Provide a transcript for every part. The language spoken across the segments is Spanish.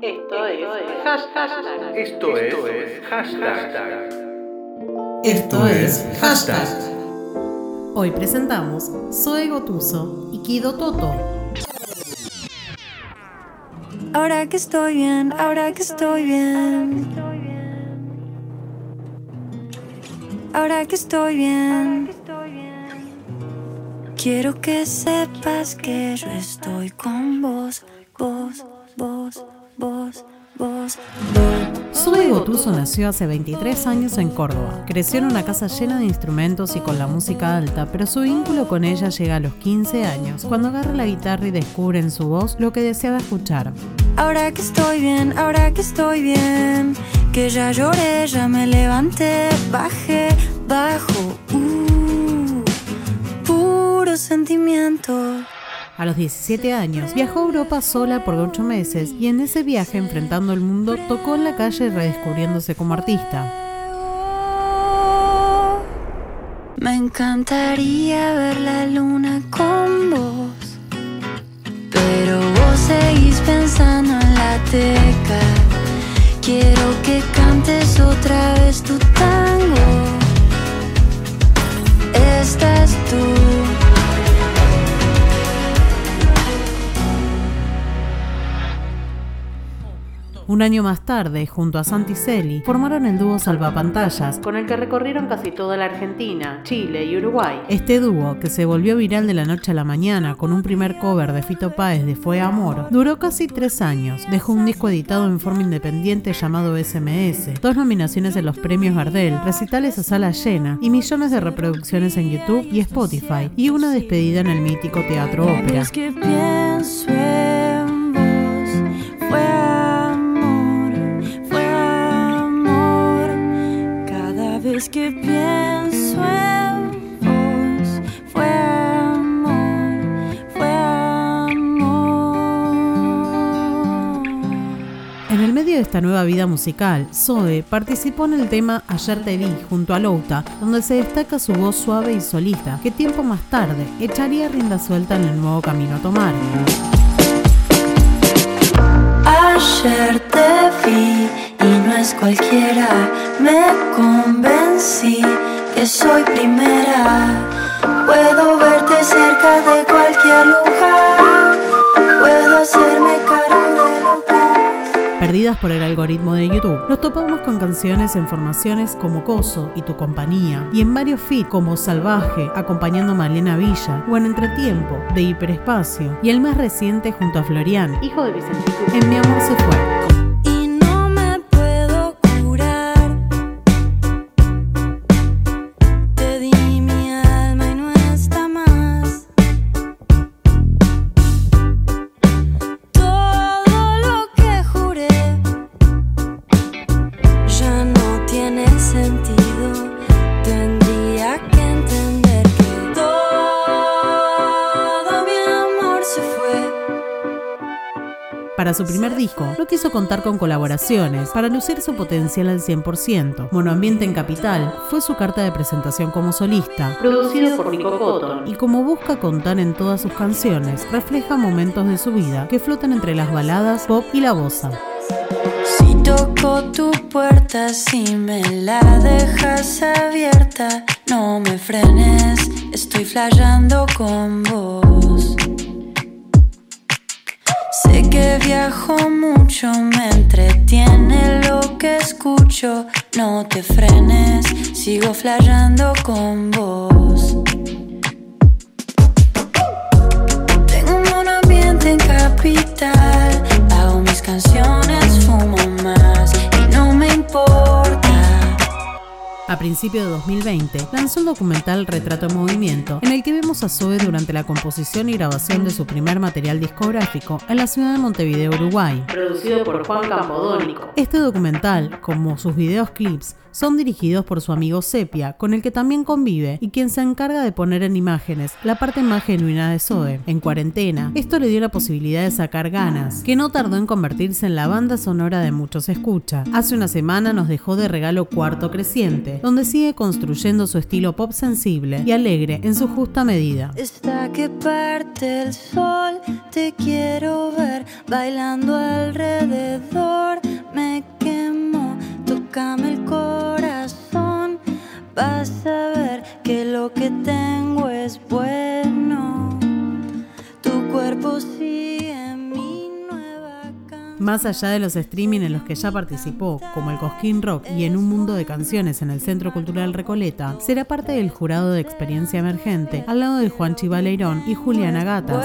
Esto es hashtag. Esto es hashtag. Esto es hashtag. Hoy presentamos Zoe Gotuso y Kido Toto. Ahora que estoy bien, ahora que estoy bien. Ahora que estoy bien. Quiero que sepas que yo estoy con vos, vos, vos, vos, vos, vos. Zoe Gotuso nació hace 23 años en Córdoba. Creció en una casa llena de instrumentos y con la música alta, pero su vínculo con ella llega a los 15 años, cuando agarra la guitarra y descubre en su voz lo que deseaba escuchar. Ahora que estoy bien, ahora que estoy bien. Que ya lloré, ya me levanté, bajé, bajo. Uh, puro sentimiento. A los 17 años viajó a Europa sola por 8 meses y en ese viaje enfrentando el mundo tocó en la calle redescubriéndose como artista. Me encantaría ver la luna con vos, pero vos seguís pensando en la teca. Quiero que cantes otra vez tu tango. Un año más tarde, junto a Santi Celi, formaron el dúo Salvapantallas, con el que recorrieron casi toda la Argentina, Chile y Uruguay. Este dúo, que se volvió viral de la noche a la mañana con un primer cover de Fito Páez de Fue Amor, duró casi tres años. Dejó un disco editado en forma independiente llamado SMS, dos nominaciones en los premios Gardel, recitales a sala llena y millones de reproducciones en YouTube y Spotify, y una despedida en el mítico Teatro Ópera. Vez que pienso en vos. Fue amor, fue amor. En el medio de esta nueva vida musical, Zoe participó en el tema Ayer te vi junto a Louta, donde se destaca su voz suave y solista, que tiempo más tarde echaría rienda suelta en el nuevo camino a tomar. Ayer te vi y no es cualquiera. Me convencí que soy primera. Puedo verte cerca de cualquier lugar. Puedo hacerme cargo de lo que Perdidas por el algoritmo de YouTube, nos topamos con canciones en formaciones como Coso y Tu Compañía, y en varios feats como Salvaje, acompañando a Malena Villa, o en Entretiempo, de Hiperespacio, y el más reciente junto a Florian, hijo de Vicentico, en Mi Amor se fue. Para su primer disco, no quiso contar con colaboraciones para lucir su potencial al 100%. Monoambiente en Capital fue su carta de presentación como solista, producido por Nico Cotton, y como busca contar en todas sus canciones, refleja momentos de su vida que flotan entre las baladas, pop y la bossa. Si toco tu puerta, si me la dejas abierta, no me frenes, estoy flayando con vos. Sé que viajo mucho, me entretiene lo que escucho, no te frenes, sigo flayando con vos. Tengo un ambiente en capital. Hago mis canciones, fumo A principios de 2020, lanzó un documental Retrato en Movimiento, en el que vemos a Zoe durante la composición y grabación de su primer material discográfico en la ciudad de Montevideo, Uruguay. Producido por Juan Campodónico. Este documental, como sus videos clips, Son dirigidos por su amigo Sepia, con el que también convive y quien se encarga de poner en imágenes la parte más genuina de Zoe. En cuarentena, esto le dio la posibilidad de sacar ganas, que no tardó en convertirse en la banda sonora de muchos escucha. Hace una semana nos dejó de regalo Cuarto Creciente, donde sigue construyendo su estilo pop sensible y alegre en su justa medida. Vas a ver que lo que tengo es bueno, tu cuerpo sigue mi nueva canción. Más allá de los streaming en los que ya participó, como el Cosquín Rock y en un mundo de canciones en el Centro Cultural Recoleta, será parte del jurado de experiencia emergente al lado de Juan Chivaleirón y Juliana Gatas.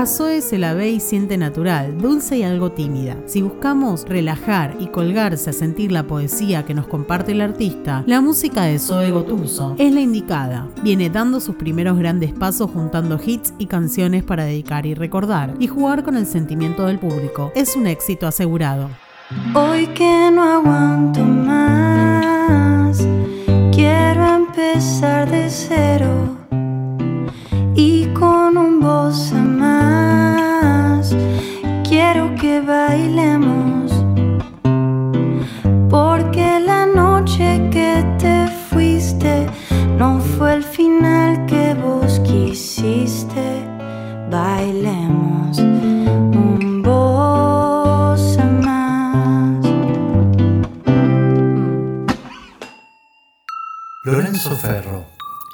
A Zoe se la ve y siente natural, dulce y algo tímida. Si buscamos relajar y colgarse a sentir la poesía que nos comparte el artista, la música de Zoe Gotuso es la indicada. Viene dando sus primeros grandes pasos juntando hits y canciones para dedicar y recordar, y jugar con el sentimiento del público. Es un éxito asegurado. Hoy que no aguanto más, quiero empezar de cero y con un voz que bailemos, porque la noche que te fuiste no fue el final que vos quisiste. Bailemos un voz más. Lorenzo Ferro,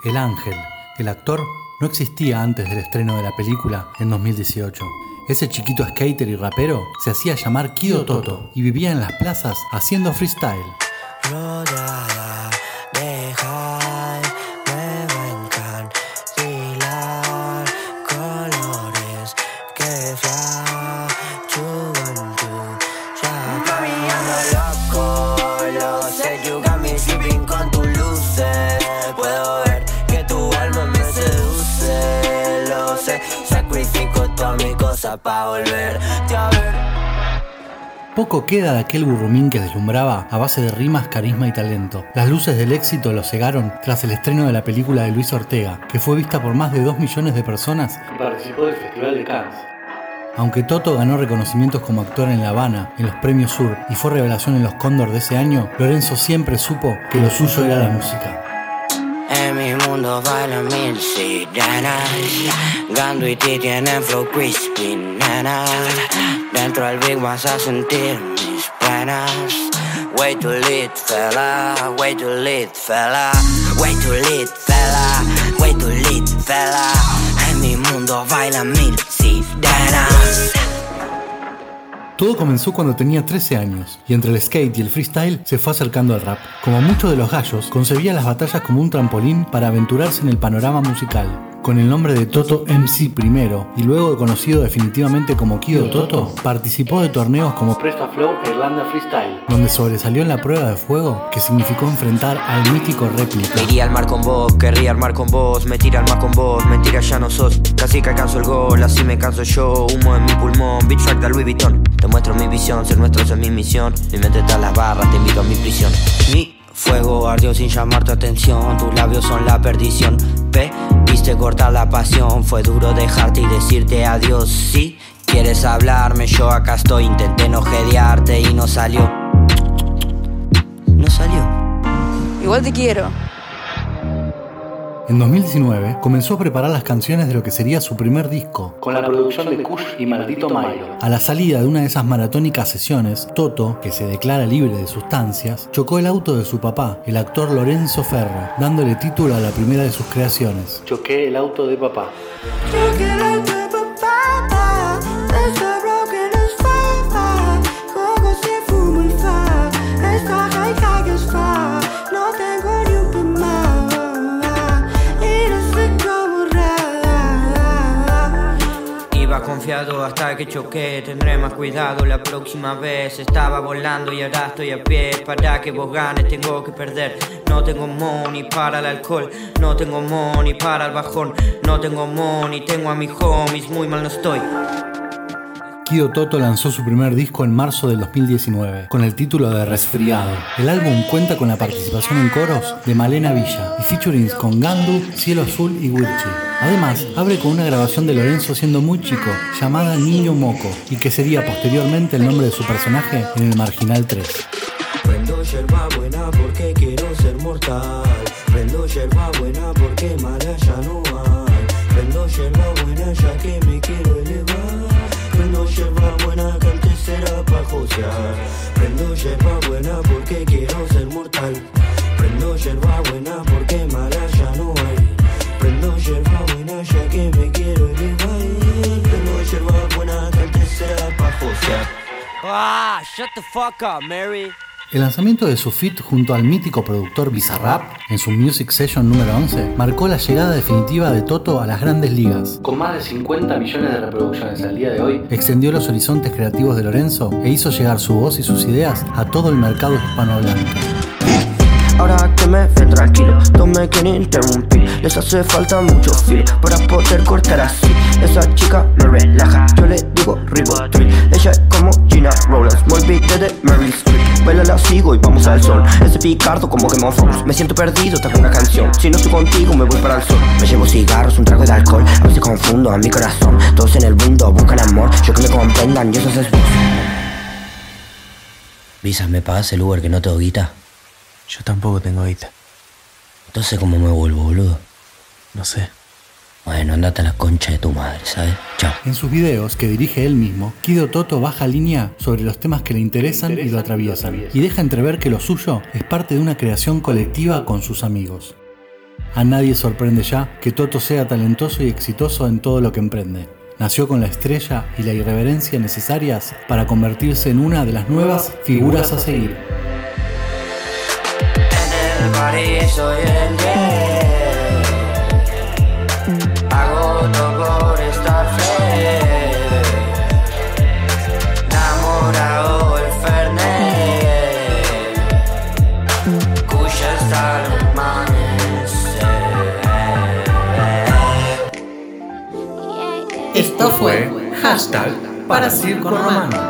el ángel, el actor, no existía antes del estreno de la película en 2018. Ese chiquito skater y rapero se hacía llamar Kido Toto y vivía en las plazas haciendo freestyle. Toda mi cosa pa' volverte a ver. Poco queda de aquel burrumín que deslumbraba a base de rimas, carisma y talento. Las luces del éxito lo cegaron tras el estreno de la película de Luis Ortega, que fue vista por más de 2 millones de personas Y participó del Festival de Cannes. Aunque Toto ganó reconocimientos como actor en La Habana, en los Premios Sur y fue revelación en los Cóndor de ese año, Lorenzo siempre supo que lo suyo era la música. En mi mundo bailan mil sirenas y ti tienen flow crispy, nena Dentro del Big vas a sentir mis penas. Way too lit, fella Way too lit, fella. Way too lit, fella Way too lit, fella. En mi mundo bailan mil sirenas Todo comenzó cuando tenía 13 años y entre el skate y el freestyle se fue acercando al rap. Como muchos de los gallos, concebía las batallas como un trampolín para aventurarse en el panorama musical. Con el nombre de Toto MC primero y luego conocido definitivamente como Kido Toto, participó de torneos como Presta Flow e Irlanda Freestyle. donde sobresalió en la prueba de fuego que significó enfrentar al mítico réplica. Me iría al mar con vos, querría armar con vos, me tira al mar con vos, mentira ya no sos, casi que alcanzo el gol, así me canso yo, humo en mi pulmón, beat track de Louis Vuitton, te muestro mi visión, ser nuestros es mi misión, mi mente está en las barras, te invito a mi prisión. Mi fuego ardió sin llamar tu atención, tus labios son la perdición, P, viste cortar la pasión, fue duro dejarte y decirte adiós, si quieres hablarme, yo acá estoy, intenté no jedearte y no salió, no salió. Igual te quiero. En 2019 comenzó a preparar las canciones de lo que sería su primer disco. Con la producción de Kush y Maldito Milo. A la salida de una de esas maratónicas sesiones, Toto, que se declara libre de sustancias, chocó el auto de su papá, el actor Lorenzo Ferro, dándole título a la primera de sus creaciones. Choqué el auto de papá. No hasta que choqué, tendré más cuidado la próxima vez. Estaba volando y ahora estoy a pie. Para que vos ganes tengo que perder. No tengo money para el alcohol, no tengo money para el bajón, no tengo money, tengo a mis homies, muy mal no estoy. Kido Toto lanzó su primer disco en marzo del 2019, con el título de Resfriado. El álbum cuenta con la participación en coros de Malena Villa y featurings con Gandu, Cielo Azul y Wirchi. Además, abre con una grabación de Lorenzo siendo muy chico, llamada Niño Moco, y que sería posteriormente el nombre de su personaje en el Marginal 3. Prendo yerba buena porque quiero ser mortal. Prendo yerba buena porque Ah, shut the fuck up, Mary. El lanzamiento de su feat junto al mítico productor Bizarrap en su Music Session número 11 marcó la llegada definitiva de Toto a las grandes ligas. Con más de 50 millones de reproducciones al día de hoy, Extendió los horizontes creativos de Lorenzo e hizo llegar su voz y sus ideas a todo el mercado hispanohablante. Ahora que me ven tranquilo, no me quieren interrumpir Les hace falta mucho feel para poder cortar así. Esa chica me relaja, yo le digo ribotril. Ella es como Gina Rollins, muy beat de Mary Street Baila la sigo y vamos al sol. Ese picardo como Game of Me siento perdido tras una canción. Si no estoy contigo me voy para el sol. Me llevo cigarros, un trago de alcohol A veces confundo a mi corazón. Todos en el mundo buscan amor Yo que me comprendan y eso es vos. Visa, ¿me pagas el Uber que no tengo guita? Yo tampoco tengo guita. Entonces, ¿cómo me vuelvo, boludo? No sé. Bueno, andate a la concha de tu madre, ¿sabes? Chao. En sus videos, que dirige él mismo, Kido Toto baja línea sobre los temas que le interesan y lo atraviesan, y deja entrever que lo suyo es parte de una creación colectiva con sus amigos. A nadie sorprende ya que Toto sea talentoso y exitoso en todo lo que emprende. Nació con la estrella y la irreverencia necesarias para convertirse en una de las nuevas figuras a seguir. Soy el rey Hago todo por estar feliz Enamorado el Fernet. Cuya hasta el amanecer esto fue hashtag para Circo Romano.